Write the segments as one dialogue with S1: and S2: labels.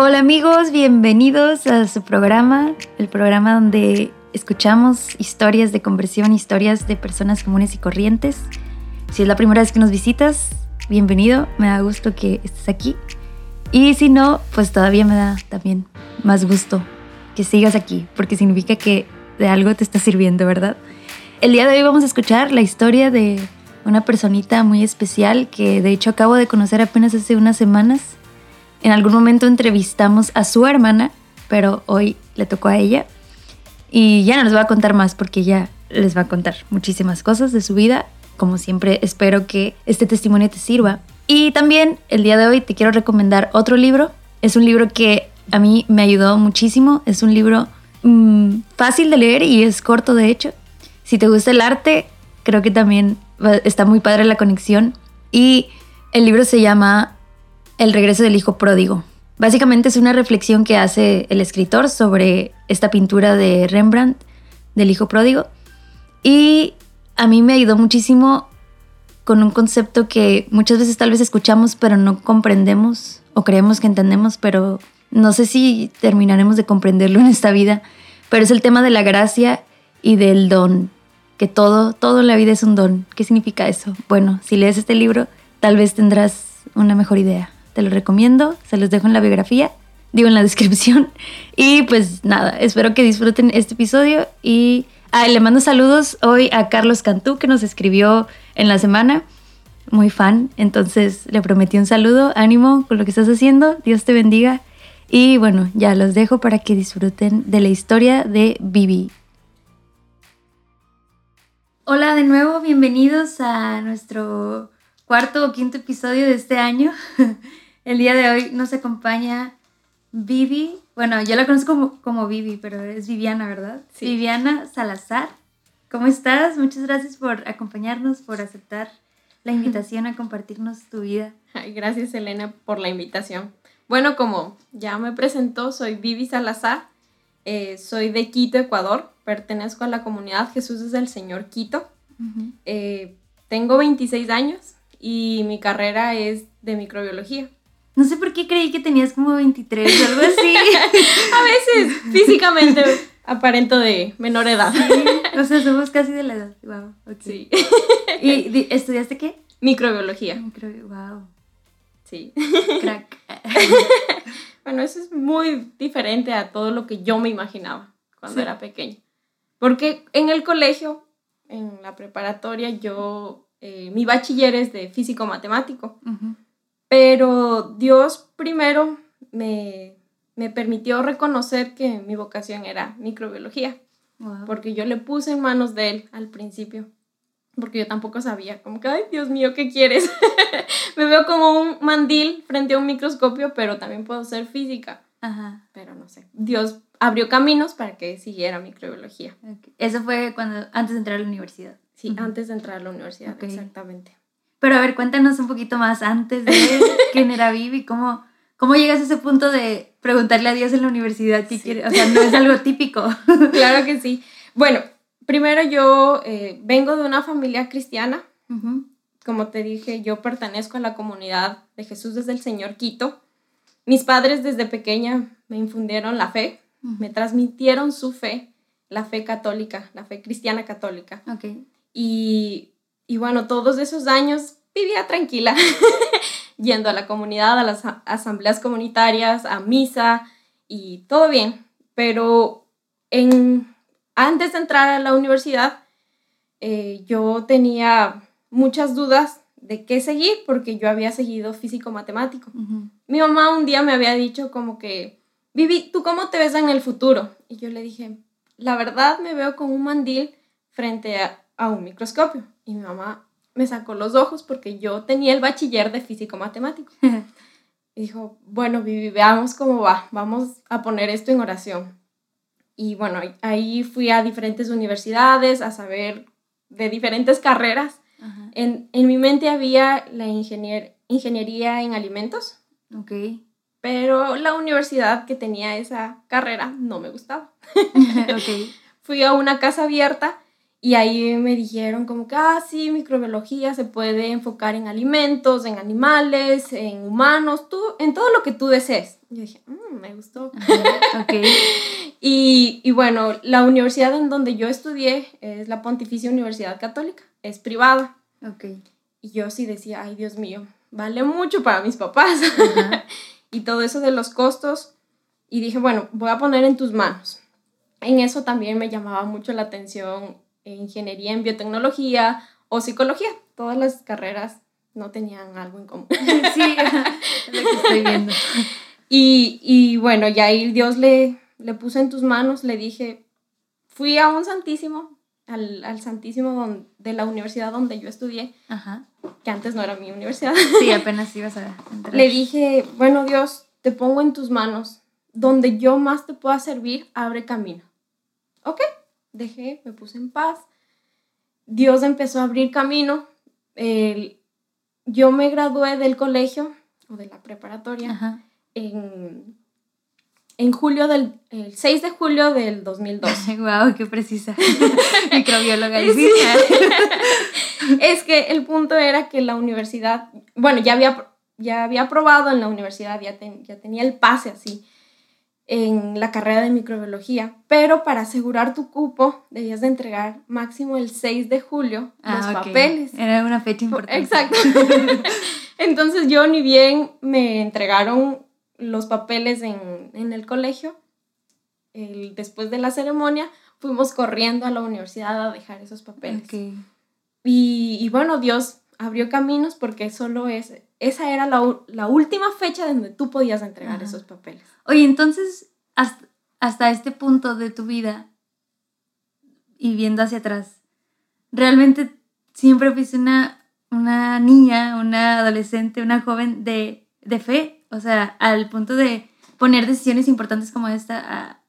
S1: Hola amigos, bienvenidos a su programa, el programa donde escuchamos historias de conversión, historias de personas comunes y corrientes. Si es la primera vez que nos visitas, bienvenido, me da gusto que estés aquí. Y si no, pues todavía me da también más gusto que sigas aquí, porque significa que de algo te está sirviendo, ¿verdad? El día de hoy vamos a escuchar la historia de una personita muy especial que de hecho acabo de conocer apenas hace unas semanas en algún momento entrevistamos a su hermana, pero hoy le tocó a ella. Y ya no les voy a contar más porque ya les va a contar muchísimas cosas de su vida. Como siempre, espero que este testimonio te sirva. Y también el día de hoy te quiero recomendar otro libro. Es un libro que a mí me ayudó muchísimo. Es un libro mm, fácil de leer y es corto de hecho. Si te gusta el arte, creo que también está muy padre la conexión. Y el libro se llama el regreso del hijo pródigo. Básicamente es una reflexión que hace el escritor sobre esta pintura de Rembrandt del hijo pródigo. Y a mí me ayudó muchísimo con un concepto que muchas veces tal vez escuchamos pero no comprendemos o creemos que entendemos, pero no sé si terminaremos de comprenderlo en esta vida. Pero es el tema de la gracia y del don, que todo, todo en la vida es un don. ¿Qué significa eso? Bueno, si lees este libro, tal vez tendrás una mejor idea te lo recomiendo, se los dejo en la biografía, digo en la descripción. Y pues nada, espero que disfruten este episodio y le mando saludos hoy a Carlos Cantú que nos escribió en la semana, muy fan, entonces le prometí un saludo, ánimo con lo que estás haciendo, Dios te bendiga. Y bueno, ya los dejo para que disfruten de la historia de Vivi. Hola de nuevo, bienvenidos a nuestro cuarto o quinto episodio de este año. El día de hoy nos acompaña Vivi. Bueno, yo la conozco como, como Vivi, pero es Viviana, ¿verdad? Sí. Viviana Salazar. ¿Cómo estás? Muchas gracias por acompañarnos, por aceptar la invitación a compartirnos tu vida.
S2: gracias, Elena, por la invitación. Bueno, como ya me presentó, soy Vivi Salazar. Eh, soy de Quito, Ecuador. Pertenezco a la comunidad Jesús es el Señor Quito. Eh, tengo 26 años y mi carrera es de microbiología.
S1: No sé por qué creí que tenías como 23 o algo así.
S2: a veces, físicamente, aparento de menor edad.
S1: o sea, somos casi de la edad. Wow, Sí. ¿Y estudiaste qué?
S2: Microbiología.
S1: Microbiología, wow.
S2: Sí.
S1: Crack.
S2: bueno, eso es muy diferente a todo lo que yo me imaginaba cuando era pequeña. Porque en el colegio, en la preparatoria, yo, eh, mi bachiller es de físico-matemático. Pero Dios primero me, permitió reconocer que mi vocación era microbiología, porque yo le puse en manos de él al principio, porque yo tampoco sabía, como que, ay, Dios mío, ¿qué quieres? me veo como un mandil frente a un microscopio, pero también puedo ser física. Ajá. Pero no sé, Dios abrió caminos para que siguiera microbiología.
S1: Eso fue cuando, antes de entrar a la universidad.
S2: Sí, antes de entrar a la universidad, exactamente.
S1: Pero a ver, cuéntanos un poquito más antes de quién era Vivi, cómo, cómo llegas a ese punto de preguntarle a Dios en la universidad qué quiere. O sea, no es algo típico.
S2: claro que sí. Bueno, primero yo eh, vengo de una familia cristiana. Como te dije, yo pertenezco a la comunidad de Jesús desde el Señor Quito. Mis padres desde pequeña me infundieron la fe, me transmitieron su fe, la fe católica, la fe cristiana católica.
S1: Okay.
S2: Y y bueno, todos esos años vivía tranquila, yendo a la comunidad, a las asambleas comunitarias, a misa y todo bien. Pero en, antes de entrar a la universidad, eh, yo tenía muchas dudas de qué seguir porque yo había seguido físico-matemático. Mi mamá un día me había dicho como que, Vivi, ¿tú cómo te ves en el futuro? Y yo le dije, la verdad me veo con un mandil frente a, a un microscopio. Y mi mamá me sacó los ojos porque yo tenía el bachiller de físico matemático. y dijo, bueno, Vivi, veamos cómo va, vamos a poner esto en oración. Y bueno, ahí fui a diferentes universidades a saber de diferentes carreras. En, en, mi mente había la ingenier, ingeniería en alimentos.
S1: Ok.
S2: Pero la universidad que tenía esa carrera no me gustaba.
S1: okay.
S2: Fui a una casa abierta Y ahí me dijeron como que, ah, sí, microbiología se puede enfocar en alimentos, en animales, en humanos, tú, en todo lo que tú desees. Yo dije, mmm, me gustó. okay. y, y bueno, la universidad en donde yo estudié es la Pontificia Universidad Católica, es privada.
S1: Okay.
S2: Y yo sí decía, ay, Dios mío, vale mucho para mis papás. y todo eso de los costos. Y dije, bueno, voy a poner en tus manos. En eso también me llamaba mucho la atención ingeniería en biotecnología o psicología. Todas las carreras no tenían algo en común.
S1: sí, es lo que estoy viendo.
S2: Y, y bueno, ya ahí Dios le, le puso en tus manos, le dije, fui a un santísimo, al, al santísimo de la universidad donde yo estudié, que antes no era mi universidad.
S1: Sí, apenas ibas a
S2: entrar. Le dije, bueno Dios, te pongo en tus manos, donde yo más te pueda servir, abre camino. Ok, dejé, me puse en paz. Dios empezó a abrir camino. yo me gradué del colegio o de la preparatoria en, en julio del el 6 de julio del 2012.
S1: wow, qué precisa. Microbióloga.
S2: es que el punto era que la universidad, bueno, ya había ya había aprobado en la universidad, ya, ya tenía el pase así en la carrera de microbiología, pero para asegurar tu cupo debías de entregar máximo el 6 de julio los ah, papeles.
S1: Era una fecha importante.
S2: Exacto. Entonces yo ni bien me entregaron los papeles en, en el colegio, el, después de la ceremonia, fuimos corriendo a la universidad a dejar esos papeles. Y, y, bueno, Dios abrió caminos porque solo es, esa era la, la última fecha donde tú podías entregar esos papeles.
S1: Oye, entonces, hasta, este punto de tu vida y viendo hacia atrás, ¿realmente siempre fuiste una, una niña, una adolescente, una joven de, fe? O sea, al punto de poner decisiones importantes como esta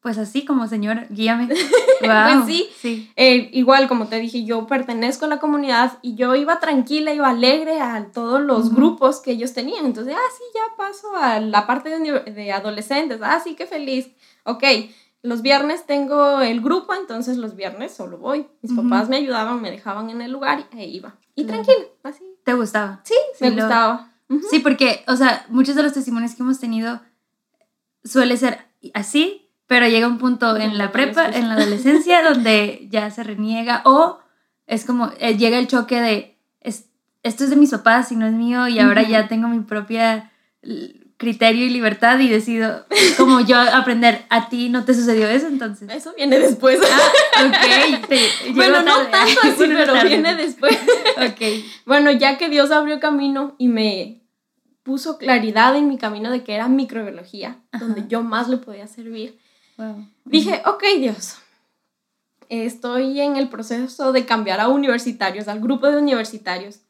S1: pues así como señor, guíame.
S2: pues sí, sí. Eh, igual como te dije, yo pertenezco a la comunidad y yo iba tranquila, iba alegre a todos los grupos que ellos tenían. Entonces, ah, sí, ya paso a la parte de, de adolescentes. Ah, sí, qué feliz. Ok, los viernes tengo el grupo, entonces los viernes solo voy. Mis papás me ayudaban, me dejaban en el lugar y ahí iba. Y tranquila, así.
S1: ¿Te gustaba?
S2: Sí, me gustaba.
S1: Sí, porque, o sea, muchos de los testimonios que hemos tenido suele ser así, pero llega un punto en la prepa, en la adolescencia, donde ya se reniega o es como, eh, llega el choque de, esto es de mis papás y no es mío y ahora ya tengo mi propia criterio y libertad y decido como yo aprender. ¿A ti no te sucedió eso entonces?
S2: Eso viene después.
S1: Ah, ok.
S2: bueno, no tanto así, pero viene después. ok. Bueno, ya que Dios abrió camino y me puso claridad en mi camino de que era microbiología, donde yo más le podía servir, Dije, ok Dios, estoy en el proceso de cambiar a universitarios, al grupo de universitarios.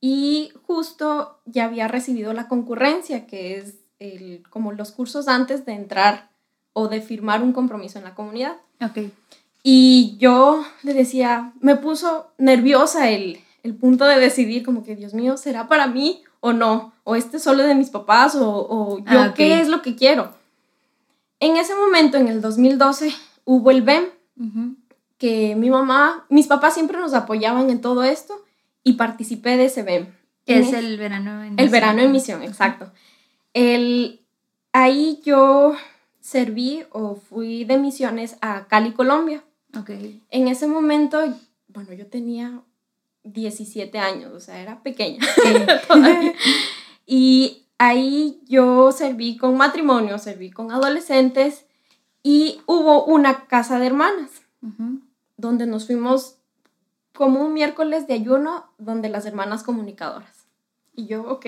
S2: Y justo ya había recibido la concurrencia, que es el, como los cursos antes de entrar o de firmar un compromiso en la comunidad.
S1: Ok.
S2: Y yo le decía, me puso nerviosa el, el punto de decidir como que, Dios mío, ¿será para mí o no? ¿O este solo de mis papás? ¿O, o yo ah, qué es lo que quiero? En ese momento, en el 2012, hubo el BEM, que mi mamá, mis papás siempre nos apoyaban en todo esto y participé de ese BEM.
S1: Es el verano
S2: en El verano en misión, exacto. El, ahí yo serví o fui de misiones a Cali, Colombia.
S1: Okay.
S2: En ese momento, bueno, yo tenía 17 años, o sea, era pequeña y ahí yo serví con matrimonio, serví con adolescentes y hubo una casa de hermanas donde nos fuimos como un miércoles de ayuno donde las hermanas comunicadoras. Y yo, ok,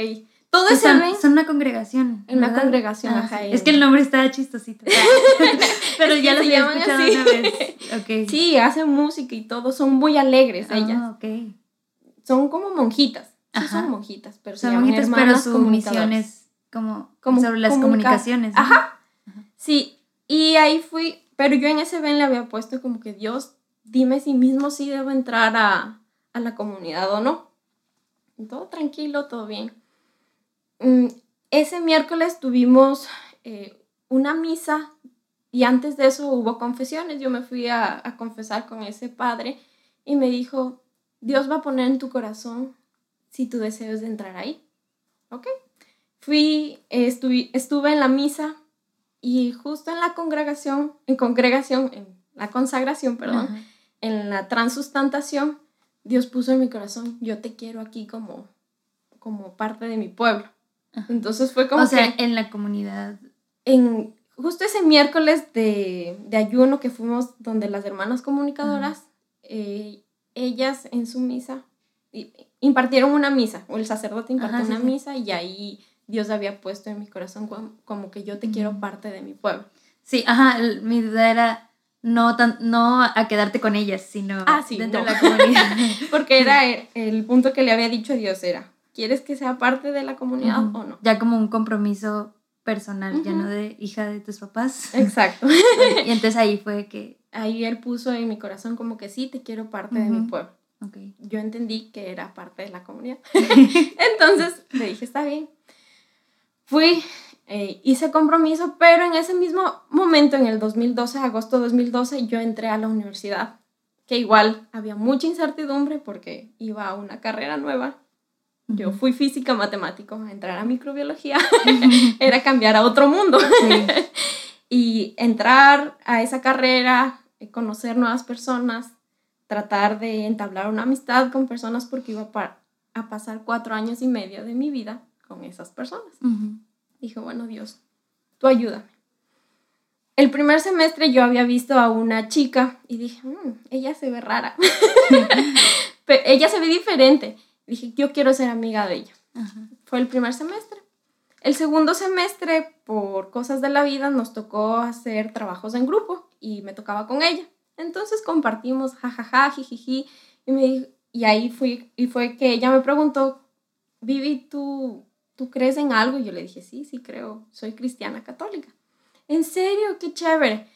S2: todo ese
S1: son, son una congregación.
S2: Una congregación, ah, ajá.
S1: Es que el nombre está chistosito. Pero ya lo había escuchado así. una vez. Okay.
S2: Sí, hacen música y todo, son muy alegres ah, ellas.
S1: Okay.
S2: Son como monjitas. Sí, son monjitas, pero
S1: son monjitas, pero su misión es como, como sobre las comunicaciones.
S2: Ajá. Sí, y ahí fui, pero yo en ese ven le había puesto como que Dios, dime si mismo sí debo entrar a, a la comunidad o no. Todo tranquilo, todo bien. Mm, ese miércoles tuvimos eh, una misa y antes de eso hubo confesiones. Yo me fui a, a confesar con ese padre y me dijo, Dios va a poner en tu corazón si tu deseo es de entrar ahí. ¿Ok? Fui, estuve, estuve en la misa y justo en la congregación, en congregación, en la consagración, perdón, en la transustantación, Dios puso en mi corazón, yo te quiero aquí como, como parte de mi pueblo. Entonces fue como...
S1: O sea, en la comunidad.
S2: En, justo ese miércoles de, de ayuno que fuimos donde las hermanas comunicadoras, eh, ellas en su misa impartieron una misa, o el sacerdote impartió una misa y ahí Dios había puesto en mi corazón como, que yo te quiero parte de mi pueblo.
S1: Sí, ajá, mi duda era no, tan, no a quedarte con ellas, sino
S2: ah, dentro de la comunidad. Porque era el, punto que le había dicho a Dios, era, ¿quieres que sea parte de la comunidad o no?
S1: Ya como un compromiso personal, ya no de hija de tus papás.
S2: Exacto.
S1: y entonces ahí fue que...
S2: Ahí él puso en mi corazón como que sí, te quiero parte de mi pueblo. Okay. Yo entendí que era parte de la comunidad. Entonces le dije, está bien. Fui, eh, hice compromiso, pero en ese mismo momento, en el 2012, agosto de 2012, yo entré a la universidad, que igual había mucha incertidumbre porque iba a una carrera nueva. Yo fui física matemático, entrar a microbiología era cambiar a otro mundo. y entrar a esa carrera, eh, conocer nuevas personas, tratar de entablar una amistad con personas porque iba a, pasar cuatro años y medio de mi vida con esas personas. Dije, bueno, Dios, tú ayúdame. El primer semestre yo había visto a una chica y dije, mm, ella se ve rara. Pero ella se ve diferente. Dije, yo quiero ser amiga de ella. Fue el primer semestre. El segundo semestre, por cosas de la vida, nos tocó hacer trabajos en grupo y me tocaba con ella. Entonces compartimos, jajaja, jijiji, y, me, y ahí fui, y fue que ella me preguntó, Vivi, ¿tú, ¿tú crees en algo? Y yo le dije, sí, sí creo, soy cristiana católica. ¿En serio? Qué chévere.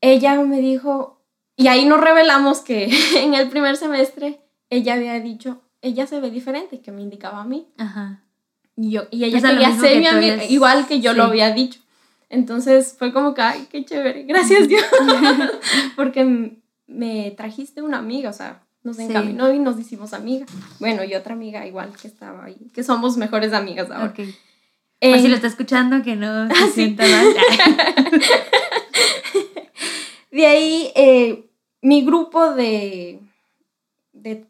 S2: Ella me dijo, y ahí nos revelamos que en el primer semestre ella había dicho, ella se ve diferente, que me indicaba a mí. Ajá. Y, yo, y ella quería ser mi amiga, igual que yo lo había dicho. Entonces fue como que, ay, qué chévere, gracias Dios, porque me trajiste una amiga, o sea, nos encaminó y nos hicimos amigas. Bueno, y otra amiga igual que estaba ahí, que somos mejores amigas ahora.
S1: Okay. Eh, si lo está escuchando, que no se ah, sienta mal.
S2: de ahí, eh, mi grupo de, de,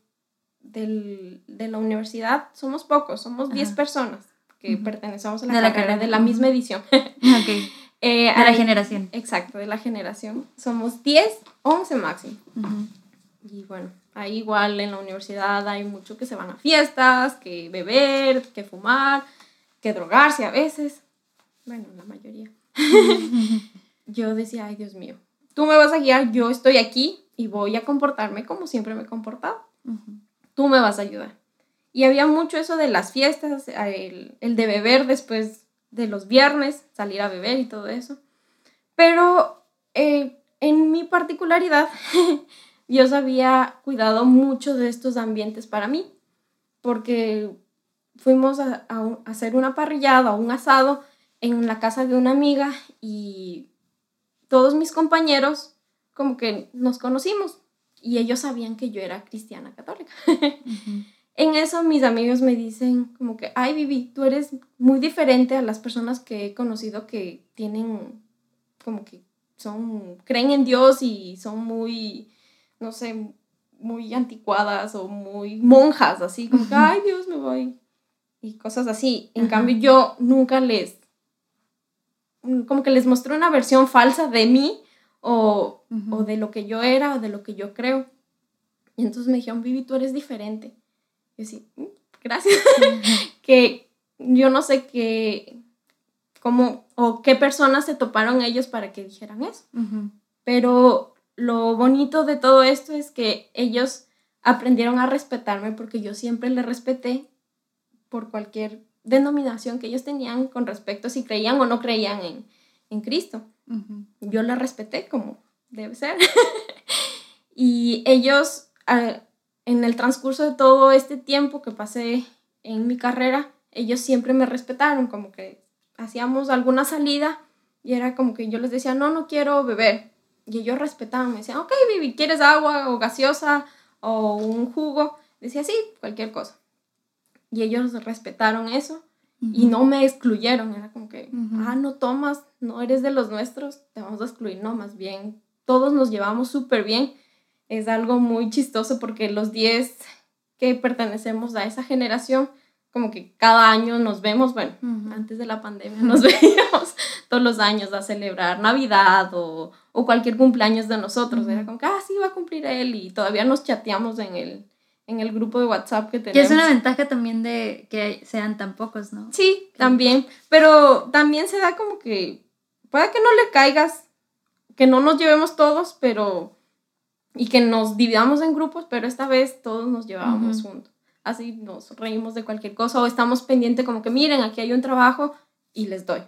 S2: de, la universidad somos pocos, somos 10 personas que pertenecemos a la, carrera, de la misma edición.
S1: Eh, de la generación.
S2: Exacto, de la generación. Somos 10, 11 máximo. Y bueno, ahí igual en la universidad hay mucho que se van a fiestas, que beber, que fumar, que drogarse a veces. Bueno, la mayoría. yo decía, ay Dios mío, tú me vas a guiar, yo estoy aquí y voy a comportarme como siempre me he comportado. Tú me vas a ayudar. Y había mucho eso de las fiestas, el, de beber después de los viernes, salir a beber y todo eso. Pero eh, en mi particularidad, Dios había cuidado mucho de estos ambientes para mí, porque fuimos a, hacer una parrillada, un asado en la casa de una amiga y todos mis compañeros como que nos conocimos y ellos sabían que yo era cristiana católica. En eso mis amigos me dicen como que, ay Vivi, tú eres muy diferente a las personas que he conocido que tienen como que son, creen en Dios y son muy, no sé, muy anticuadas o muy monjas, así como que, ay Dios, me voy. Y cosas así. En cambio yo nunca les, como que les mostré una versión falsa de mí o, o de lo que yo era o de lo que yo creo. Y entonces me dijeron, Vivi, tú eres diferente. Y sí, mm, gracias. que yo no sé qué, cómo o qué personas se toparon ellos para que dijeran eso. Pero lo bonito de todo esto es que ellos aprendieron a respetarme porque yo siempre les respeté por cualquier denominación que ellos tenían con respecto a si creían o no creían en, en Cristo. Yo les respeté como debe ser. y ellos, ah, en el transcurso de todo este tiempo que pasé en mi carrera, ellos siempre me respetaron, como que hacíamos alguna salida Y era como que yo les decía, no, no quiero beber. Y ellos respetaban, me decían, ok, Vivi, ¿quieres agua o gaseosa o un jugo? Decía, sí, cualquier cosa. Y ellos respetaron eso y no me excluyeron. Era como que, ah, no tomas, no eres de los nuestros, te vamos a excluir. No, más bien, todos nos llevamos súper bien. Es algo muy chistoso porque los 10 que pertenecemos a esa generación, como que cada año nos vemos, bueno, antes de la pandemia nos veíamos todos los años a celebrar Navidad o, o cualquier cumpleaños de nosotros. Era como que, ah, sí, va a cumplir él y todavía nos chateamos en el, en el grupo de WhatsApp que tenemos.
S1: Que es una ventaja también de que sean tan pocos, ¿no?
S2: Sí, también, pero también se da como que, puede que no le caigas, que no nos llevemos todos, pero, y que nos dividamos en grupos, pero esta vez todos nos llevábamos juntos así nos reímos de cualquier cosa o estamos pendientes como que miren, aquí hay un trabajo y les doy.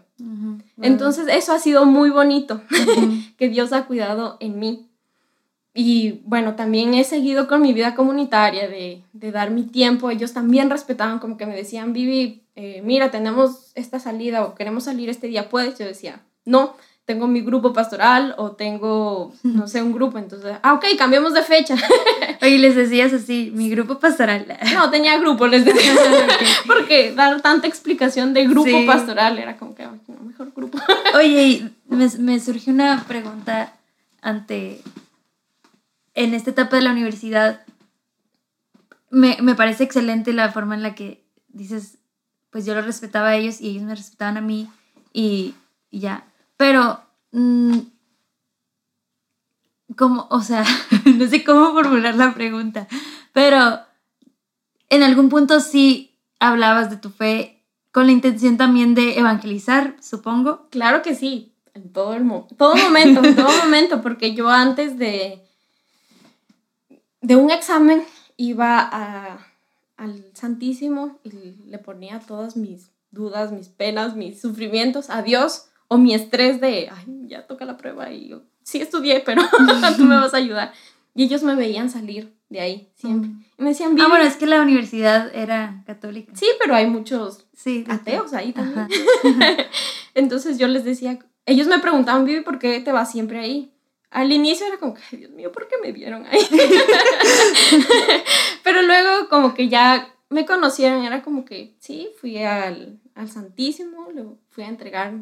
S2: Entonces eso ha sido muy bonito, que Dios ha cuidado en mí. Y bueno, también he seguido con mi vida comunitaria de, de dar mi tiempo. Ellos también respetaban, como que me decían, Vivi, eh, mira, tenemos esta salida o queremos salir este día, ¿puedes? Yo decía, no, tengo mi grupo pastoral o tengo, no sé, un grupo. Entonces, ah, ok, cambiamos de fecha.
S1: Oye, les decías así, mi grupo pastoral.
S2: No, tenía grupo, les decía. Porque dar tanta explicación de grupo pastoral era como que, no, mejor grupo.
S1: Oye, me, me surgió una pregunta ante, en esta etapa de la universidad, me, me parece excelente la forma en la que dices, pues yo los respetaba a ellos y ellos me respetaban a mí y, y ya pero, mm, como, o sea, no sé cómo formular la pregunta, pero en algún punto sí hablabas de tu fe con la intención también de evangelizar, supongo.
S2: Claro que sí, en todo, el todo momento, en todo momento, porque yo antes de, de un examen iba al Santísimo y le ponía todas mis dudas, mis penas, mis sufrimientos a Dios o mi estrés de, ay, ya toca la prueba y yo, sí estudié, pero tú me vas a ayudar. Y ellos me veían salir de ahí siempre. Y me decían,
S1: Ah, bueno, es que la universidad era católica.
S2: Sí, pero hay muchos sí, ateos ahí también. Entonces yo les decía, ellos me preguntaban, Vivi, ¿por qué te vas siempre ahí? Al inicio era como, ay, Dios mío, ¿por qué me vieron ahí? pero luego como que ya me conocieron, era como que, sí, fui al, al Santísimo, le fui a entregar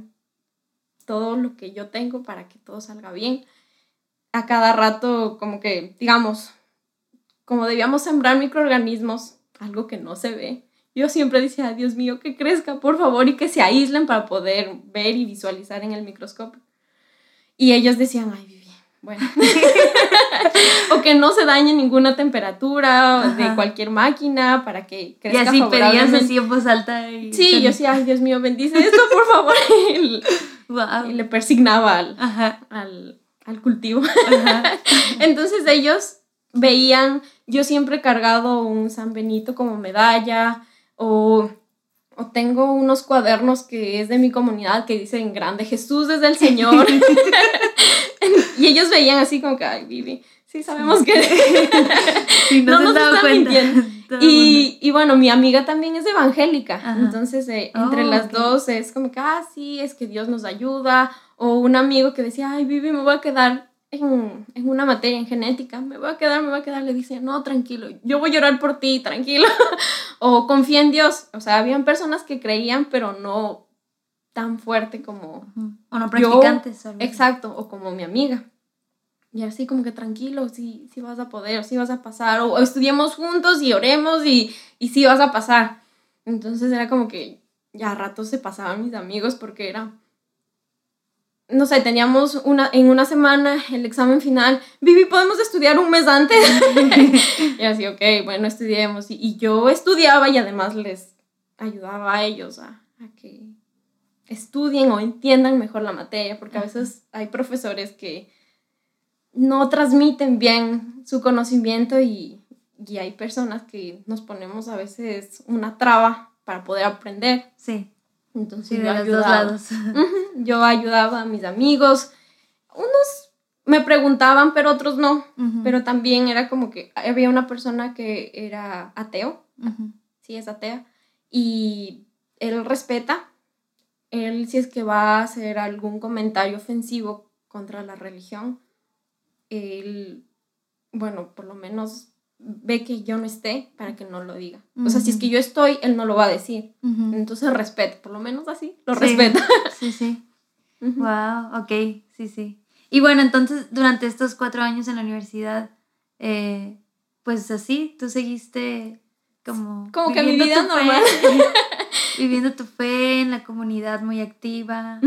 S2: todo lo que yo tengo para que todo salga bien. A cada rato, como que, digamos, como debíamos sembrar microorganismos, algo que no se ve, yo siempre decía, Dios mío, que crezca, por favor, y que se aíslen para poder ver y visualizar en el microscopio. Y ellos decían, ay, bueno. o que no se dañe ninguna temperatura de cualquier máquina para que
S1: crezca Y así pedías así en voz alta. Y
S2: sí, yo decía, ay, Dios mío, bendice esto, por favor. Y le persignaba al, al, cultivo. Entonces ellos veían, yo siempre he cargado un San Benito como medalla o, o, tengo unos cuadernos que es de mi comunidad que dicen grande Jesús desde el Señor. Y ellos veían así como que, ay, Vivi, sí sabemos que no, nos están cuenta. Y, y, bueno, mi amiga también es evangélica, entonces eh, entre oh, las dos es como que, ah, sí, es que Dios nos ayuda, o un amigo que decía, ay, Vivi, me voy a quedar en, en, una materia en genética, me voy a quedar, me voy a quedar, le dice, no, tranquilo, yo voy a llorar por ti, tranquilo, o confía en Dios, o sea, habían personas que creían, pero no tan fuerte como...
S1: O no practicantes.
S2: exacto, o como mi amiga. Y así como que tranquilo, sí, sí vas a poder, sí vas a pasar, o, estudiemos juntos y oremos y, y sí vas a pasar. Entonces era como que ya a ratos se pasaban mis amigos porque era, no sé, teníamos una, en una semana el examen final, Vivi, ¿podemos estudiar un mes antes? y así, ok, bueno, estudiemos. Y, y, yo estudiaba y además les ayudaba a ellos a, a que estudien o entiendan mejor la materia, porque a veces hay profesores que no transmiten bien su conocimiento y, y, hay personas que nos ponemos a veces una traba para poder aprender.
S1: Sí.
S2: Entonces yo, ayudaba, yo ayudaba a mis amigos. Unos me preguntaban, pero otros no. Pero también era como que había una persona que era ateo. Sí, es atea. Y él respeta, él si es que va a hacer algún comentario ofensivo contra la religión, él, bueno, por lo menos ve que yo no esté para que no lo diga. O sea, si es que yo estoy, él no lo va a decir. Entonces respeto, por lo menos así, lo respeto.
S1: Sí, sí. Wow, ok, sí, sí. Y bueno, entonces durante estos cuatro años en la universidad, eh, pues así, tú seguiste como...
S2: Como que mi vida normal.
S1: viviendo tu fe en la comunidad muy activa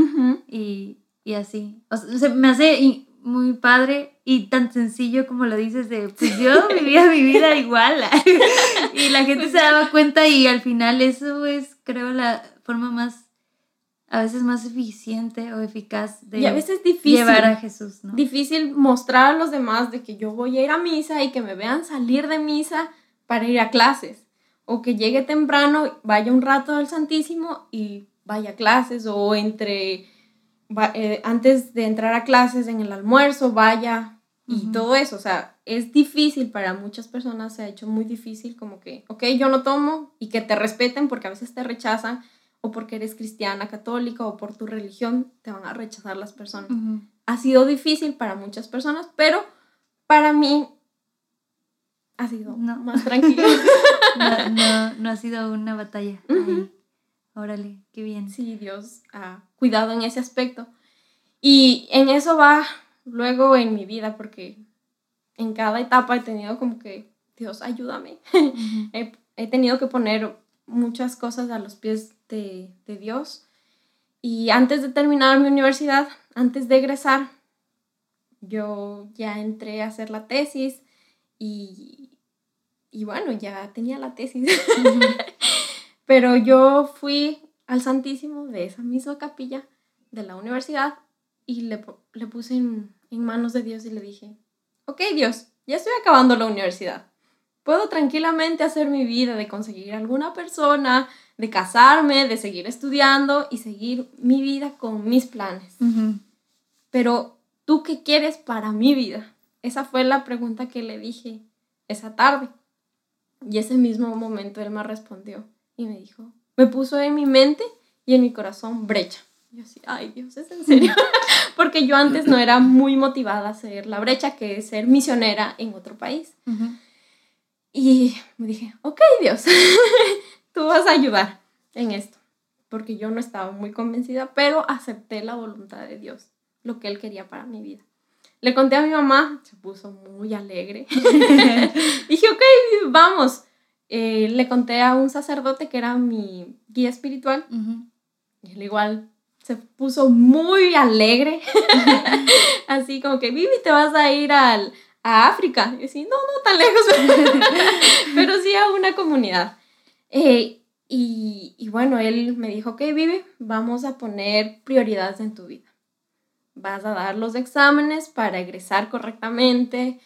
S1: y, y, así. O sea, me hace muy padre y tan sencillo como lo dices de, pues yo vivía mi vida igual. y la gente se daba cuenta y al final eso es, creo, la forma más, a veces más eficiente o eficaz de
S2: y a veces difícil,
S1: llevar a Jesús, ¿no?
S2: Difícil mostrar a los demás de que yo voy a ir a misa y que me vean salir de misa para ir a clases. O que llegue temprano, vaya un rato al Santísimo y vaya a clases o entre eh, antes de entrar a clases, en el almuerzo, vaya y todo eso. O sea, es difícil para muchas personas, se ha hecho muy difícil como que, ok, yo no tomo y que te respeten porque a veces te rechazan o porque eres cristiana, católica o por tu religión, te van a rechazar las personas. Ha sido difícil para muchas personas, pero para mí ha sido más tranquilo.
S1: no, no, ha sido una batalla. Órale, qué bien.
S2: Sí, Dios ha cuidado en ese aspecto. Y en eso va luego en mi vida, porque en cada etapa he tenido como que, Dios, ayúdame. he, tenido que poner muchas cosas a los pies de, de, Dios. Y antes de terminar mi universidad, antes de egresar, yo ya entré a hacer la tesis y, y bueno, ya tenía la tesis. Pero yo fui al Santísimo de esa misma capilla de la universidad y le, le puse en, en manos de Dios y le dije, ok Dios, ya estoy acabando la universidad. Puedo tranquilamente hacer mi vida de conseguir alguna persona, de casarme, de seguir estudiando y seguir mi vida con mis planes. Pero, ¿tú qué quieres para mi vida? Esa fue la pregunta que le dije esa tarde. Y ese mismo momento él me respondió, y me dijo, me puso en mi mente y en mi corazón brecha. Y yo así, ay Dios, ¿es en serio? Porque yo antes no era muy motivada a hacer la brecha, que es ser misionera en otro país. Y me dije, ok Dios, tú vas a ayudar en esto. Porque yo no estaba muy convencida, pero acepté la voluntad de Dios, lo que Él quería para mi vida. Le conté a mi mamá, se puso muy alegre. dije, ok, vamos. Eh, le conté a un sacerdote que era mi guía espiritual. Y él igual se puso muy alegre. Así como que, Vivi, te vas a ir al, a África. Y así, no, no tan lejos, pero sí a una comunidad. Eh, y, y, bueno, él me dijo, ok, Vivi, vamos a poner prioridades en tu vida. Vas a dar los exámenes para egresar correctamente,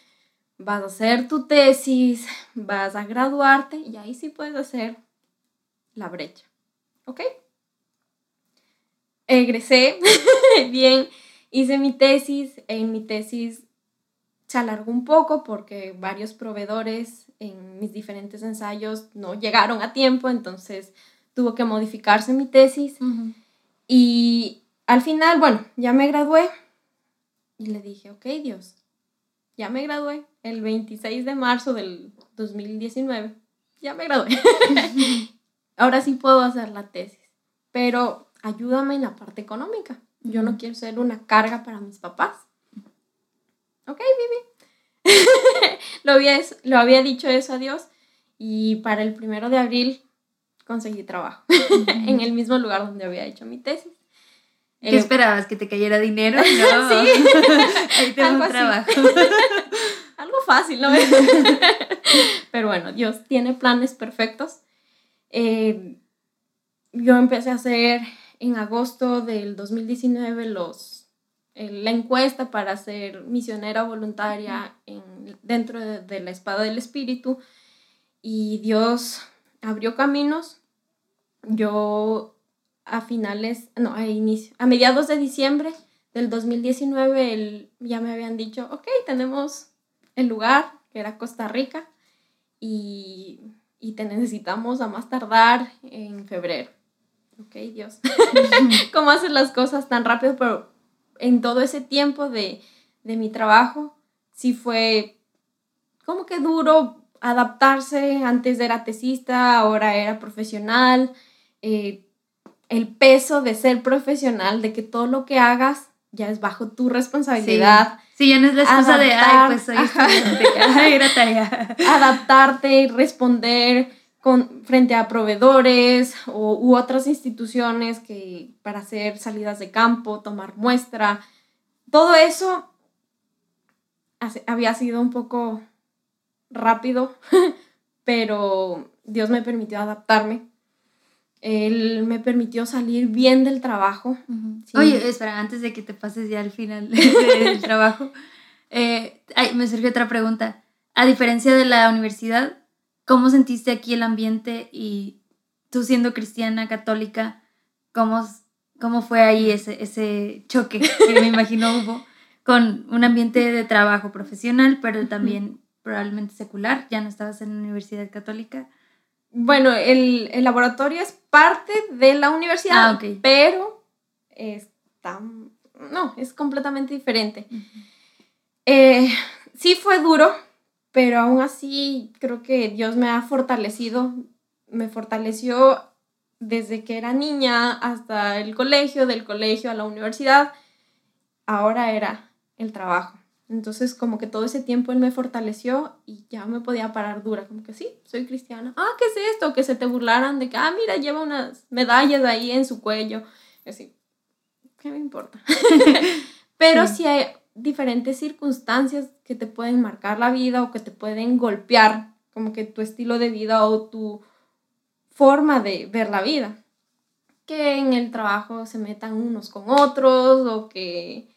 S2: vas a hacer tu tesis, vas a graduarte y ahí sí puedes hacer la brecha. ¿Ok? Egresé bien, hice mi tesis, en mi tesis se alargó un poco porque varios proveedores en mis diferentes ensayos no llegaron a tiempo, entonces tuvo que modificarse mi tesis. Y al final, bueno, ya me gradué y le dije, ok Dios, ya me gradué el 26 de marzo del 2019. Ya me gradué. Ahora sí puedo hacer la tesis, pero ayúdame en la parte económica. Yo no quiero ser una carga para mis papás. Ok, Vivi. lo, había, lo había dicho eso a Dios y para el primero de abril conseguí trabajo en el mismo lugar donde había hecho mi tesis.
S1: ¿Qué eh, esperabas? ¿Que te cayera dinero? No. sí. Ahí tengo un trabajo.
S2: Algo fácil, ¿no? Pero bueno, Dios tiene planes perfectos. Eh, yo empecé a hacer en agosto del 2019 los, eh, la encuesta para ser misionera voluntaria en, dentro de, de la espada del espíritu y Dios abrió caminos. Yo a finales, no, a inicio, a mediados de diciembre del 2019 el, ya me habían dicho, ok, tenemos el lugar, que era Costa Rica, y, y te necesitamos a más tardar en febrero. ok, Dios, ¿cómo haces las cosas tan rápido? Pero en todo ese tiempo de, de mi trabajo, sí fue como que duro adaptarse. Antes era tesista, ahora era profesional. Eh, el peso de ser profesional, de que todo lo que hagas ya es bajo tu responsabilidad.
S1: Sí, ya no es la excusa de, ay, pues soy ay, era tarea.
S2: Adaptarte, responder con, frente a proveedores o, u otras instituciones que para hacer salidas de campo, tomar muestra. Todo eso había sido un poco rápido, pero Dios me permitió adaptarme. Él me permitió salir bien del trabajo.
S1: Oye, espera, antes de que te pases ya al final del trabajo, eh, me surgió otra pregunta. A diferencia de la universidad, ¿cómo sentiste aquí el ambiente y tú siendo cristiana, católica, cómo, cómo fue ahí ese, ese choque que me imagino hubo con un ambiente de trabajo profesional, pero también probablemente secular, ya no estabas en la universidad católica.
S2: Bueno, el, laboratorio es parte de la universidad, ah, pero está, no, es completamente diferente. Eh, sí fue duro, pero aún así creo que Dios me ha fortalecido, me fortaleció desde que era niña hasta el colegio, del colegio a la universidad. Ahora era el trabajo. Entonces, como que todo ese tiempo él me fortaleció y ya me podía parar dura, como que sí, soy cristiana. Ah, ¿qué es esto? Que se te burlaran de que, ah, mira, lleva unas medallas ahí en su cuello. Y así, ¿qué me importa? Pero sí. hay diferentes circunstancias que te pueden marcar la vida o que te pueden golpear, como que tu estilo de vida o tu forma de ver la vida. Que en el trabajo se metan unos con otros o que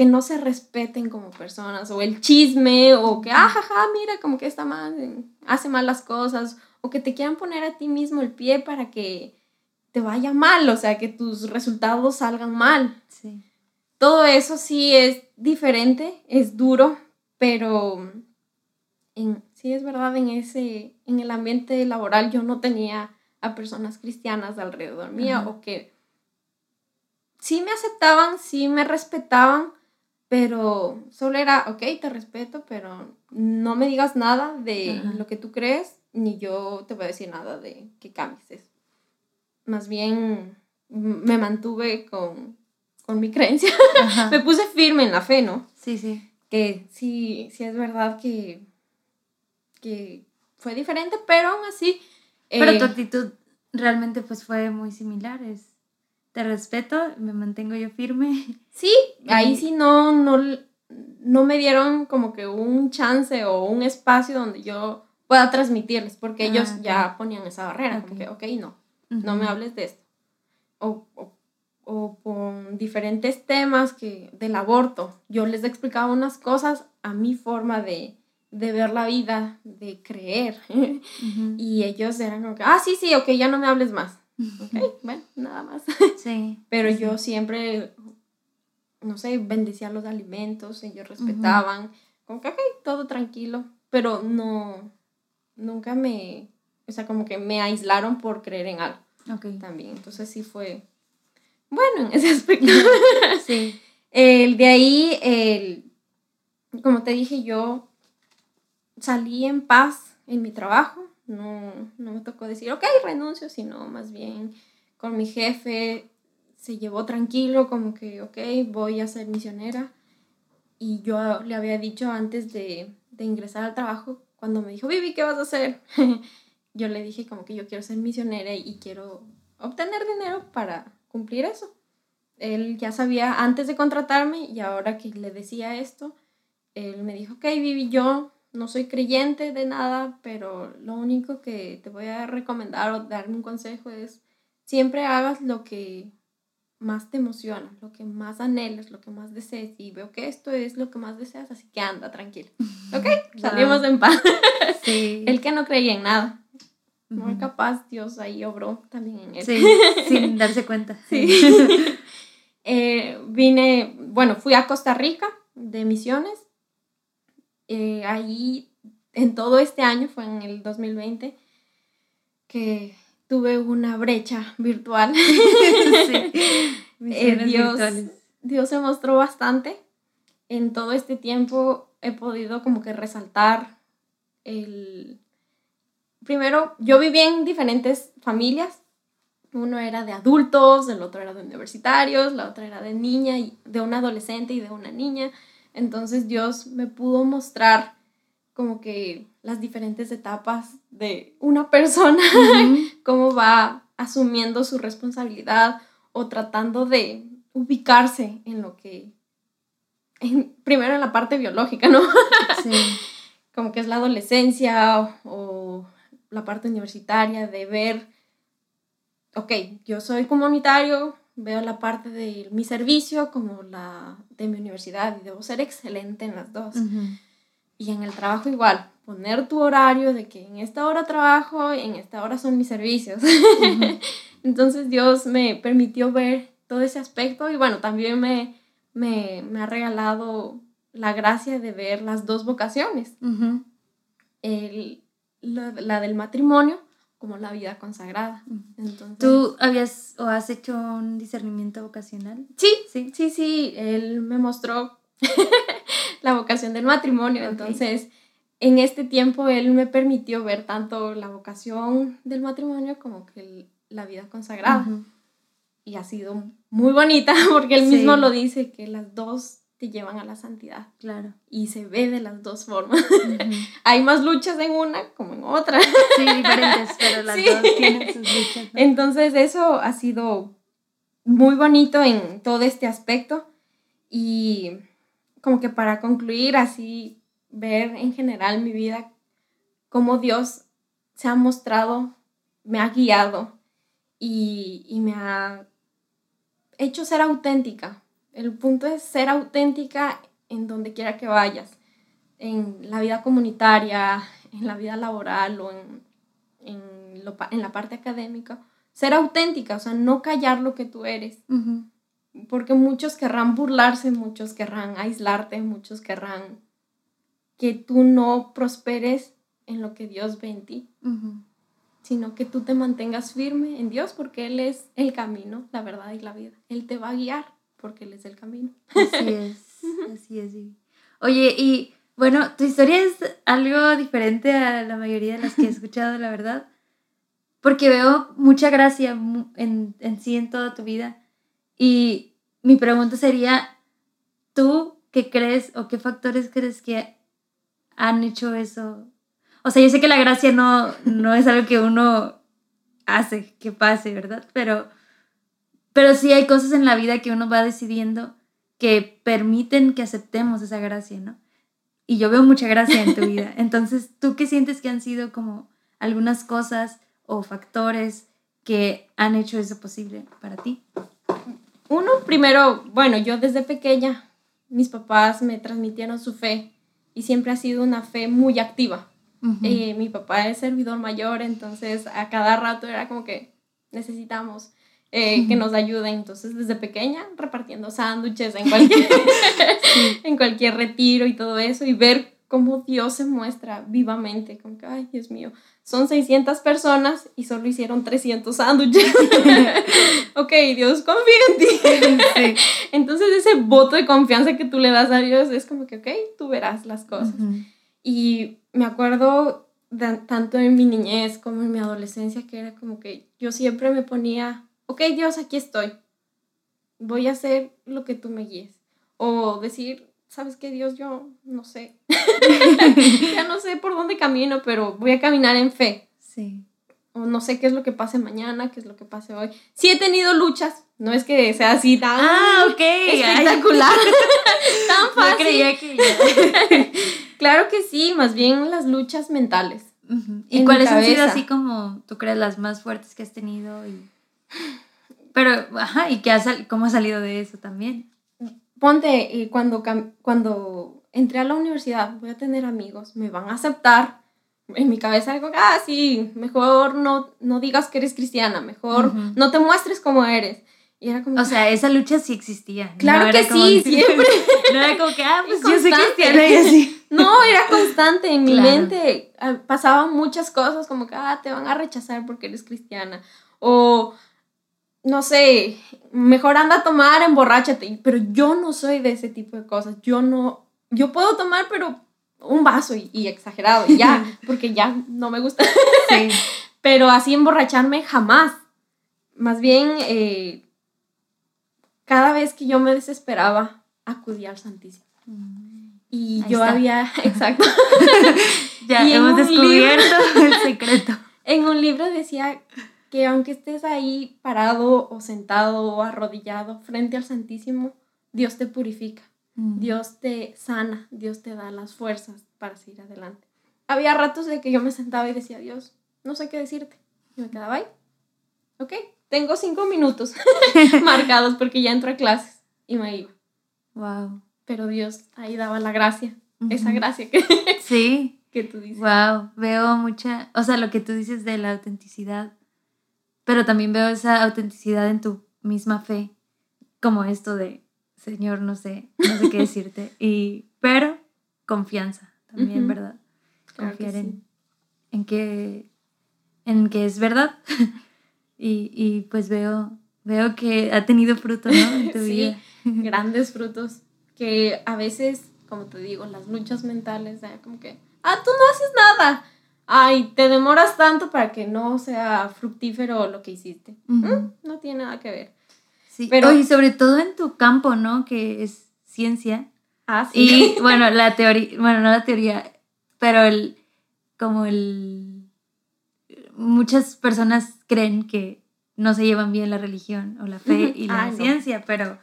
S2: que no se respeten como personas, o el chisme, o que, ah, mira, como que está mal, hace mal las cosas, o que te quieran poner a ti mismo el pie para que te vaya mal, o sea, que tus resultados salgan mal. Sí. Todo eso sí es diferente, es duro, pero en, sí es verdad, en, ese, en el ambiente laboral yo no tenía a personas cristianas alrededor mía o que sí me aceptaban, sí me respetaban, pero solo era, ok, te respeto, pero no me digas nada de lo que tú crees, ni yo te voy a decir nada de que cambies eso. Más bien me mantuve con, con mi creencia, me puse firme en la fe, ¿no?
S1: Sí, sí.
S2: Que sí, sí es verdad que, que fue diferente, pero aún así...
S1: Pero tu eh, actitud realmente pues fue muy similar, es te respeto, me mantengo yo firme.
S2: Sí, ahí sí no, no, no me dieron como que un chance o un espacio donde yo pueda transmitirles, porque ellos ah, ya ponían esa barrera, como que, ok, no, no me hables de esto. O, o, o, con diferentes temas que, del aborto. Yo les explicaba unas cosas a mi forma de, de ver la vida, de creer. Y ellos eran como que, ah, sí, sí, ok, ya no me hables más. Ok, bueno, nada más. Sí. Pero yo siempre, no sé, bendecía los alimentos, ellos respetaban, como que, ok, todo tranquilo, pero no, nunca me, o sea, como que me aislaron por creer en algo. Ok. También, entonces sí fue, bueno, en ese aspecto. sí. El de ahí, el, como te dije, yo salí en paz en mi trabajo no, no me tocó decir, ok, renuncio, sino más bien con mi jefe se llevó tranquilo, como que, ok, voy a ser misionera. Y yo le había dicho antes de, de ingresar al trabajo, cuando me dijo, Vivi, ¿qué vas a hacer? yo le dije como que yo quiero ser misionera y quiero obtener dinero para cumplir eso. Él ya sabía antes de contratarme y ahora que le decía esto, él me dijo, ok, Vivi, yo no soy creyente de nada, pero lo único que te voy a recomendar o darme un consejo es siempre hagas lo que más te emociona, lo que más anhelas, lo que más desees. Y veo que esto es lo que más deseas, así que anda, tranquilo. ¿Ok? Salimos en paz. Sí. El que no creía en nada. Muy capaz, Dios ahí obró también en.
S1: Sí, sin darse cuenta. Sí.
S2: Eh, vine, bueno, fui a Costa Rica de misiones eh, ahí en todo este año, fue en el 2020, que tuve una brecha virtual. Eh, Dios, Dios se mostró bastante. En todo este tiempo he podido como que resaltar el... Primero, yo viví en diferentes familias. Uno era de adultos, el otro era de universitarios, la otra era de niña, y de un adolescente y de una niña. Entonces Dios me pudo mostrar como que las diferentes etapas de una persona, cómo va asumiendo su responsabilidad o tratando de ubicarse en lo que, primero en la parte biológica, ¿no? Sí. como que es la adolescencia o, la parte universitaria, de ver, ok, yo soy comunitario, veo la parte de mi servicio como la de mi universidad y debo ser excelente en las dos. Y en el trabajo igual, poner tu horario de que en esta hora trabajo y en esta hora son mis servicios. Entonces Dios me permitió ver todo ese aspecto y bueno, también me, me, ha regalado la gracia de ver las dos vocaciones. la, del matrimonio como la vida consagrada.
S1: ¿Tú habías o has hecho un discernimiento vocacional?
S2: Sí, sí, sí, sí. Él me mostró la vocación del matrimonio. Entonces, en este tiempo él me permitió ver tanto la vocación del matrimonio como que la vida consagrada. Y ha sido muy bonita porque él mismo lo dice, que las dos te llevan a la santidad.
S1: Claro.
S2: Y se ve de las dos formas. Hay más luchas en una como en otra.
S1: sí, diferentes, pero las dos tienen sus luchas.
S2: Entonces eso ha sido muy bonito en todo este aspecto. Y como que para concluir así ver en general mi vida, cómo Dios se ha mostrado, me ha guiado y, me ha hecho ser auténtica. El punto es ser auténtica en donde quiera que vayas, en la vida comunitaria, en la vida laboral o en, en, la parte académica. Ser auténtica, o sea, no callar lo que tú eres. Porque muchos querrán burlarse, muchos querrán aislarte, muchos querrán que tú no prosperes en lo que Dios ve en ti, sino que tú te mantengas firme en Dios porque Él es el camino, la verdad y la vida. Él te va a guiar porque Él es el camino.
S1: Así es, así es. Oye, y bueno, tu historia es algo diferente a la mayoría de las que he escuchado, la verdad, porque veo mucha gracia en, en sí en toda tu vida. Y mi pregunta sería, ¿tú qué crees o qué factores crees que han hecho eso. O sea, yo sé que la gracia no, no es algo que uno hace que pase, ¿verdad? Pero, pero sí hay cosas en la vida que uno va decidiendo que permiten que aceptemos esa gracia, ¿no? Y yo veo mucha gracia en tu vida. Entonces, ¿tú qué sientes que han sido como algunas cosas o factores que han hecho eso posible para ti?
S2: Uno, primero, bueno, yo desde pequeña, mis papás me transmitieron su fe y siempre ha sido una fe muy activa. Eh, mi papá es servidor mayor, entonces a cada rato era como que necesitamos eh, que nos ayuden. Entonces, desde pequeña, repartiendo sándwiches en cualquier, en cualquier retiro y todo eso, y ver cómo Dios se muestra vivamente, como que, ay, Dios mío, son 600 personas y solo hicieron 300 sándwiches. ok, Dios confía en ti. Entonces ese voto de confianza que tú le das a Dios es como que, ok, tú verás las cosas. Y me acuerdo tanto en mi niñez como en mi adolescencia que era como que yo siempre me ponía, ok, Dios, aquí estoy. Voy a hacer lo que tú me guíes. O decir, ¿sabes qué, Dios? Yo no sé. ya no sé por dónde camino, pero voy a caminar en fe.
S1: Sí.
S2: O no sé qué es lo que pase mañana, qué es lo que pase hoy. Sí he tenido luchas, no es que sea así tan
S1: ah,
S2: espectacular, tan fácil.
S1: creía que
S2: claro que sí, más bien las luchas mentales.
S1: ¿Y cuáles han sido así como tú crees las más fuertes que has tenido? Y... Pero, ajá, ¿y qué cómo has salido de eso también?
S2: ponte, cuando, cuando entré a la universidad, voy a tener amigos, me van a aceptar. En mi cabeza algo, ah, sí, mejor no, no digas que eres cristiana, mejor no te muestres como eres. Y era como...
S1: O sea, esa lucha sí existía.
S2: Claro
S1: no
S2: que
S1: como-
S2: sí, siempre.
S1: No era como que, ah, pues
S2: Es
S1: yo soy cristiana y así.
S2: No, era constante en mi
S1: Claro.
S2: mente. ah, Pasaban muchas cosas como que, ah, te van a rechazar porque eres cristiana. O, no sé, mejor anda a tomar, emborráchate. Pero yo no soy de ese tipo de cosas. Yo no, yo puedo tomar, pero un vaso y, y exagerado y ya, porque ya no me gusta.
S1: Sí.
S2: Pero así emborracharme jamás. Más bien, eh, cada vez que yo me desesperaba, acudía al Santísimo. Y
S1: Ahí
S2: yo
S1: está.
S2: había, exacto,
S1: Ya
S2: Y
S1: hemos descubierto el secreto.
S2: en un libro decía que aunque estés ahí parado o sentado o arrodillado frente al Santísimo, Dios te purifica, Dios te sana, Dios te da las fuerzas para seguir adelante. Había ratos de que yo me sentaba y decía, Dios, no sé qué decirte. Y me quedaba ahí. Ok, tengo cinco minutos marcados porque ya entro a clases y me iba.
S1: Wow.
S2: Pero Dios ahí daba la gracia, esa gracia que,
S1: Sí.
S2: que tú dices.
S1: Wow. Veo mucha, o sea, lo que tú dices de la autenticidad, pero también veo esa autenticidad en tu misma fe, como esto de, Señor, no sé, no sé qué decirte, y, pero confianza también,
S2: Ujú.
S1: ¿verdad?
S2: Claro que
S1: Confiar en,
S2: sí.
S1: en que, en que es verdad. y, y pues veo, veo que ha tenido fruto, ¿no? En tu
S2: Sí.
S1: vida.
S2: grandes frutos que a veces, como te digo, las luchas mentales, ¿eh? como que, ah, tú no haces nada. Ay, te demoras tanto para que no sea fructífero lo que hiciste. Mm, No tiene nada que ver.
S1: Sí,
S2: Pero-
S1: y sobre todo en tu campo, ¿no? Que es ciencia.
S2: Ah, sí.
S1: Y bueno, la teoría, bueno, no la teoría, pero el, como el, muchas personas creen que no se llevan bien la religión o la fe y la
S2: Ay, no.
S1: ciencia, pero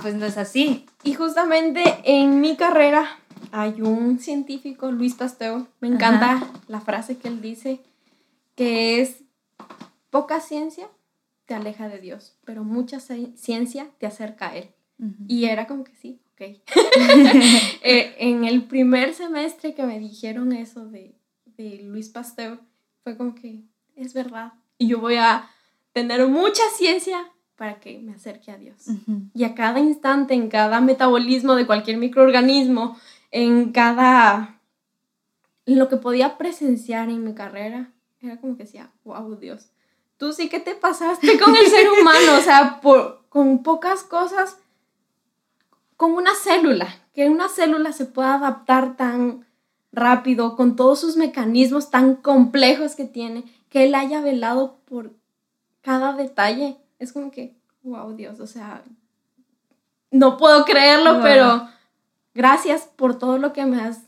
S1: pues no es así.
S2: Y justamente en mi carrera hay un científico, Luis Pasteur, me encanta la frase que él dice, que es, poca ciencia te aleja de Dios, pero mucha ci- ciencia te acerca a Él. Y era como que sí, ok. Eh, en el primer semestre que me dijeron eso de, de Luis Pasteur, fue como que es verdad. Y yo voy a tener mucha ciencia para que me acerque a Dios. Y a cada instante, en cada metabolismo de cualquier microorganismo, en cada... en lo que podía presenciar en mi carrera, era como que decía, wow, Dios, tú sí que te pasaste con el ser humano, o sea, por, con pocas cosas, con una célula, que una célula se pueda adaptar tan rápido, con todos sus mecanismos tan complejos que tiene, que él haya velado por cada detalle. Es como que, wow, Dios, o sea, no puedo creerlo,
S1: Wow.
S2: pero gracias por todo lo que me has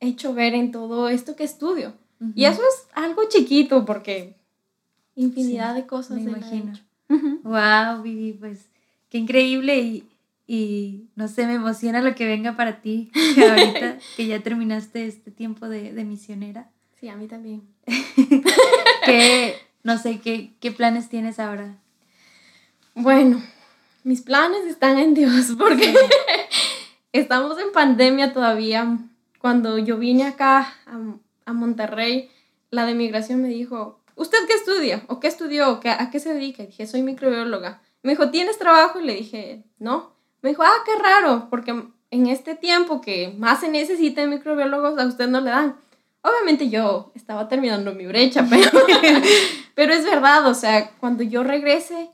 S2: hecho ver en todo esto que estudio. Y eso es algo chiquito porque infinidad
S1: Sí,
S2: de cosas.
S1: me imagino. Wow, Vivi, pues qué increíble y, y no sé, me emociona lo que venga para ti ahorita que ya terminaste este tiempo de, de misionera.
S2: Sí, a mí también.
S1: ¿Qué, no sé, qué, qué planes tienes ahora?
S2: Bueno, mis planes están en Dios porque estamos en pandemia todavía. Cuando yo vine acá a, Monterrey, la de migración me dijo, ¿usted qué estudia? ¿O qué estudió? ¿O qué- ¿A qué se dedica? Dije, soy microbióloga. Me dijo, ¿tienes trabajo? Y le dije, no. Me dijo, ah, qué raro, porque en este tiempo que más se necesita de microbiólogos, a usted no le dan. Obviamente yo estaba terminando mi brecha, pero, pero es verdad, o sea, cuando yo regrese,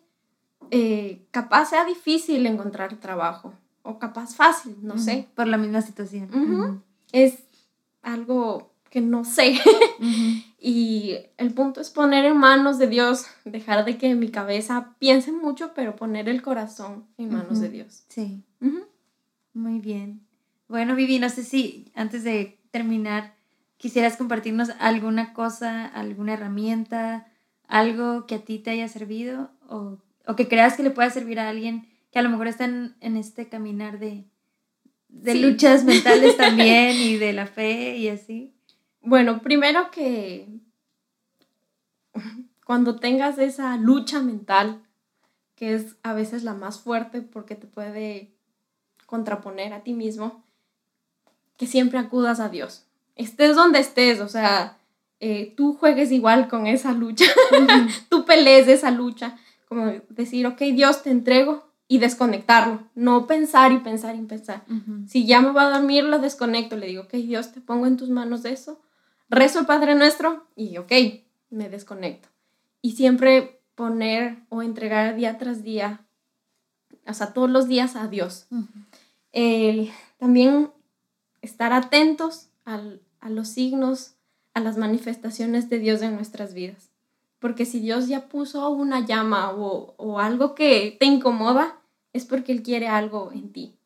S2: eh, capaz sea difícil encontrar trabajo, o capaz fácil, no sé.
S1: Por la misma situación.
S2: Es algo que no sé. Y el punto es poner en manos de Dios, dejar de que mi cabeza piense mucho, pero poner el corazón en manos de Dios.
S1: Sí, muy bien. Bueno, Vivi, no sé si antes de terminar quisieras compartirnos alguna cosa, alguna herramienta, algo que a ti te haya servido o, o que creas que le pueda servir a alguien que a lo mejor está en, este caminar de, de
S2: Sí.
S1: luchas mentales también y de la fe y así.
S2: Bueno, primero que cuando tengas esa lucha mental, que es a veces la más fuerte porque te puede contraponer a ti mismo, que siempre acudas a Dios. Estés donde estés, o sea, eh, tú juegues igual con esa lucha, tú pelees esa lucha como decir, ok, Dios, te entrego y desconectarlo, no pensar y pensar y pensar. Si ya me va a dormir, lo desconecto, le digo, ok, Dios, te pongo en tus manos eso, rezo el Padre Nuestro y ok, me desconecto. Y siempre poner o entregar día tras día, o sea, todos los días a Dios. también estar atentos a los signos, a las manifestaciones de Dios en nuestras vidas. Porque si Dios ya puso una llama o, o algo que te incomoda, es porque Él quiere algo en ti.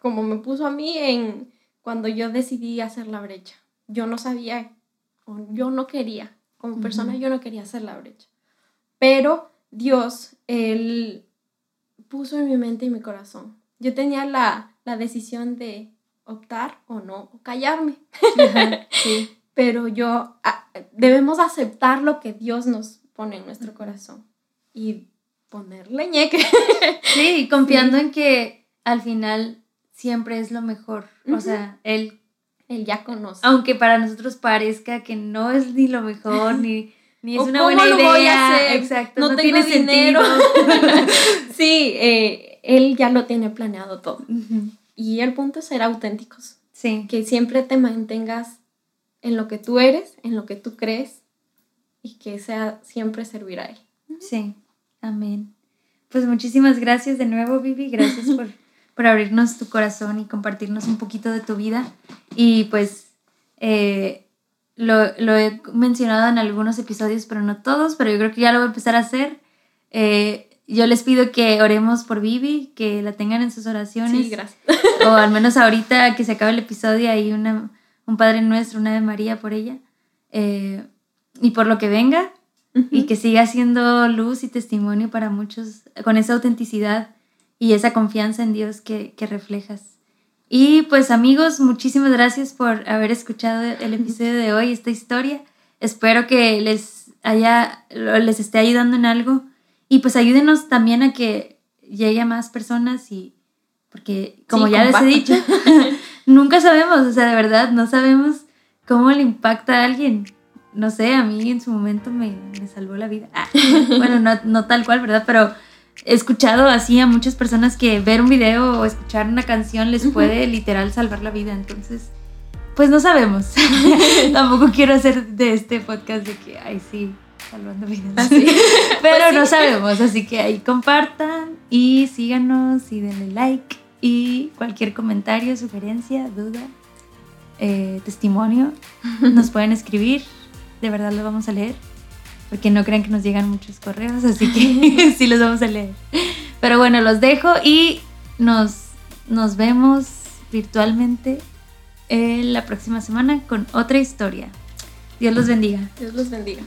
S2: Como me puso a mí en cuando yo decidí hacer la brecha. Yo no sabía, o yo no quería, como persona yo no quería hacer la brecha. Pero Dios, Él puso en mi mente y mi corazón. Yo tenía la, la decisión de optar o no, o callarme. sí. Pero yo, ah, debemos aceptar lo que Dios nos pone en nuestro corazón y ponerle ñeque.
S1: Sí, confiando en que al final siempre es lo mejor. O sea, él,
S2: él ya conoce.
S1: Aunque para nosotros parezca que no es ni lo mejor, ni, ni es una buena idea. Exacto, no, tiene dinero.
S2: sí, eh, él ya lo tiene planeado todo. Y el punto es ser auténticos. Sí. Que siempre te mantengas en lo que tú eres, en lo que tú crees y que sea siempre servir a él.
S1: Sí. Amén. Pues muchísimas gracias de nuevo, Vivi. Gracias por, por abrirnos tu corazón y compartirnos un poquito de tu vida. Y pues eh, lo, lo, he mencionado en algunos episodios, pero no todos, pero yo creo que ya lo voy a empezar a hacer. Eh, yo les pido que oremos por Vivi, que la tengan en sus oraciones.
S2: Sí, gracias.
S1: O al menos ahorita que se acabe el episodio, hay una, un Padre Nuestro, una de María por ella. Eh, y por lo que venga, y que siga siendo luz y testimonio para muchos con esa autenticidad y esa confianza en Dios que, que reflejas. Y pues amigos, muchísimas gracias por haber escuchado el episodio de hoy, esta historia. Espero que les haya, les esté ayudando en algo y pues ayúdenos también a que llegue a más personas y porque como ya les he dicho, nunca sabemos, o sea, de verdad, no sabemos cómo le impacta a alguien no sé, a mí en su momento me, salvó la vida. Ah, bueno, no, tal cual, ¿verdad? Pero he escuchado así a muchas personas que ver un video o escuchar una canción les puede literal salvar la vida. Entonces, pues no sabemos. Tampoco quiero hacer de este podcast de que, ay, sí, salvando vidas. Ah, Pero pues no sabemos, así que ahí compartan y síganos y denle like y cualquier comentario, sugerencia, duda, eh, testimonio, nos pueden escribir de verdad lo vamos a leer. Porque no crean que nos llegan muchos correos, así que sí los vamos a leer. Pero bueno, los dejo y nos, nos vemos virtualmente la próxima semana con otra historia. Dios los bendiga.
S2: Dios los bendiga.